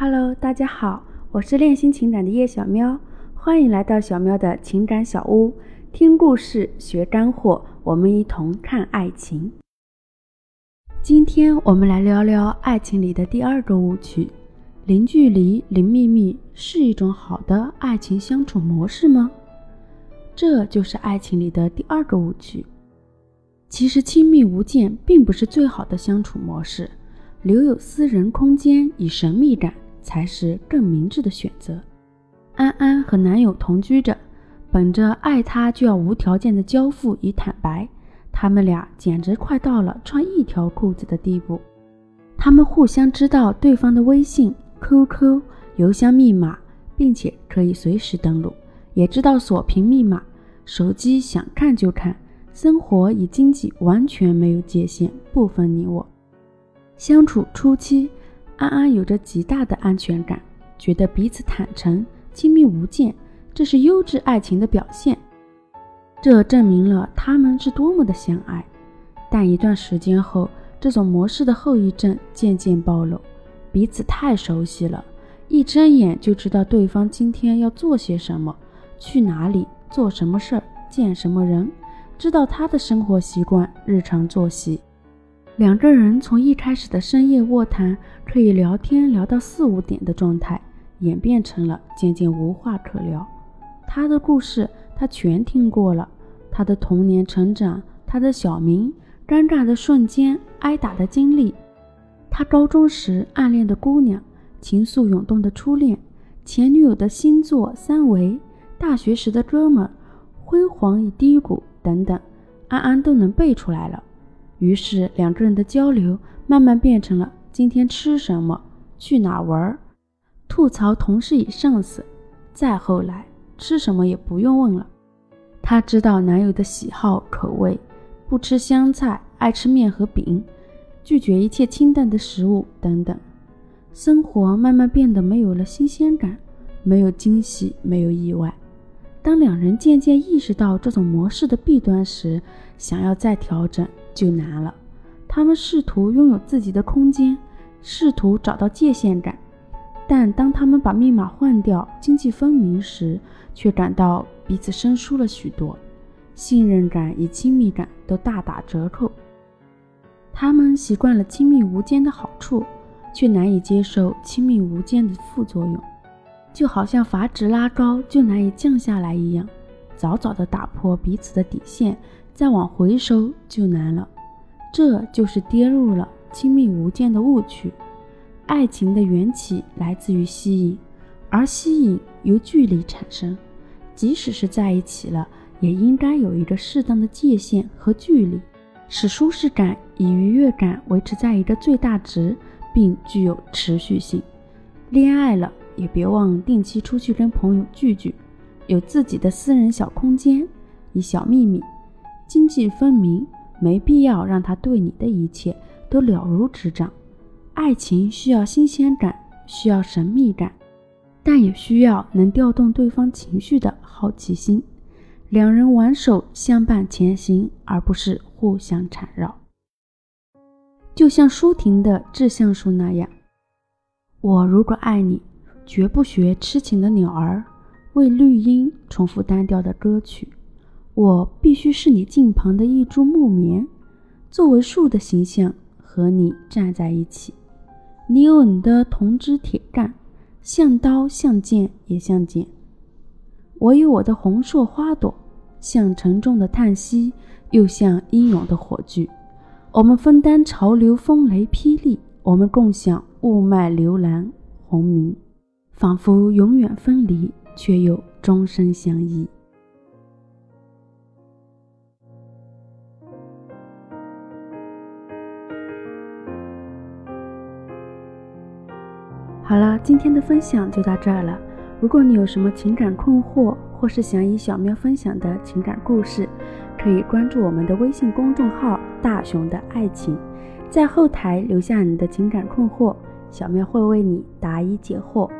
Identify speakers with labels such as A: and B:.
A: Hello，大家好，我是练心情感的叶小喵，欢迎来到小喵的情感小屋，听故事学干货，我们一同看爱情。今天我们来聊聊爱情里的第二个误区：零距离、零秘密是一种好的爱情相处模式吗？这就是爱情里的第二个误区。其实亲密无间并不是最好的相处模式，留有私人空间以神秘感。才是更明智的选择。安安和男友同居着，本着爱他就要无条件的交付与坦白，他们俩简直快到了穿一条裤子的地步。他们互相知道对方的微信、QQ、邮箱密码，并且可以随时登录，也知道锁屏密码，手机想看就看，生活与经济完全没有界限，不分你我。相处初期。安安有着极大的安全感，觉得彼此坦诚、亲密无间，这是优质爱情的表现。这证明了他们是多么的相爱。但一段时间后，这种模式的后遗症渐渐暴露：彼此太熟悉了，一睁眼就知道对方今天要做些什么、去哪里、做什么事儿、见什么人，知道他的生活习惯、日常作息。两个人从一开始的深夜卧谈，可以聊天聊到四五点的状态，演变成了渐渐无话可聊。他的故事他全听过了，他的童年成长，他的小名，尴尬的瞬间，挨打的经历，他高中时暗恋的姑娘，情愫涌动的初恋，前女友的星座三维，大学时的哥们，辉煌与低谷等等，安安都能背出来了。于是两个人的交流慢慢变成了今天吃什么、去哪玩、吐槽同事与上司。再后来，吃什么也不用问了，她知道男友的喜好口味，不吃香菜，爱吃面和饼，拒绝一切清淡的食物等等。生活慢慢变得没有了新鲜感，没有惊喜，没有意外。当两人渐渐意识到这种模式的弊端时，想要再调整。就难了。他们试图拥有自己的空间，试图找到界限感，但当他们把密码换掉、经济分明时，却感到彼此生疏了许多，信任感与亲密感都大打折扣。他们习惯了亲密无间的好处，却难以接受亲密无间的副作用，就好像阀值拉高就难以降下来一样，早早的打破彼此的底线。再往回收就难了，这就是跌入了亲密无间的误区。爱情的缘起来自于吸引，而吸引由距离产生。即使是在一起了，也应该有一个适当的界限和距离，使舒适感与愉悦感维持在一个最大值，并具有持续性。恋爱了，也别忘定期出去跟朋友聚聚，有自己的私人小空间，以小秘密。经济分明，没必要让他对你的一切都了如指掌。爱情需要新鲜感，需要神秘感，但也需要能调动对方情绪的好奇心。两人挽手相伴前行，而不是互相缠绕。就像舒婷的《致橡树》那样，我如果爱你，绝不学痴情的鸟儿，为绿荫重复单调的歌曲。我必须是你近旁的一株木棉，作为树的形象和你站在一起。你有你的铜枝铁干，像刀像剑也像剑。我有我的红硕花朵，像沉重的叹息，又像英勇的火炬。我们分担潮流风雷霹雳，我们共享雾霾流岚轰鸣，仿佛永远分离，却又终身相依。好了，今天的分享就到这儿了。如果你有什么情感困惑，或是想与小喵分享的情感故事，可以关注我们的微信公众号“大熊的爱情”，在后台留下你的情感困惑，小喵会为你答疑解惑。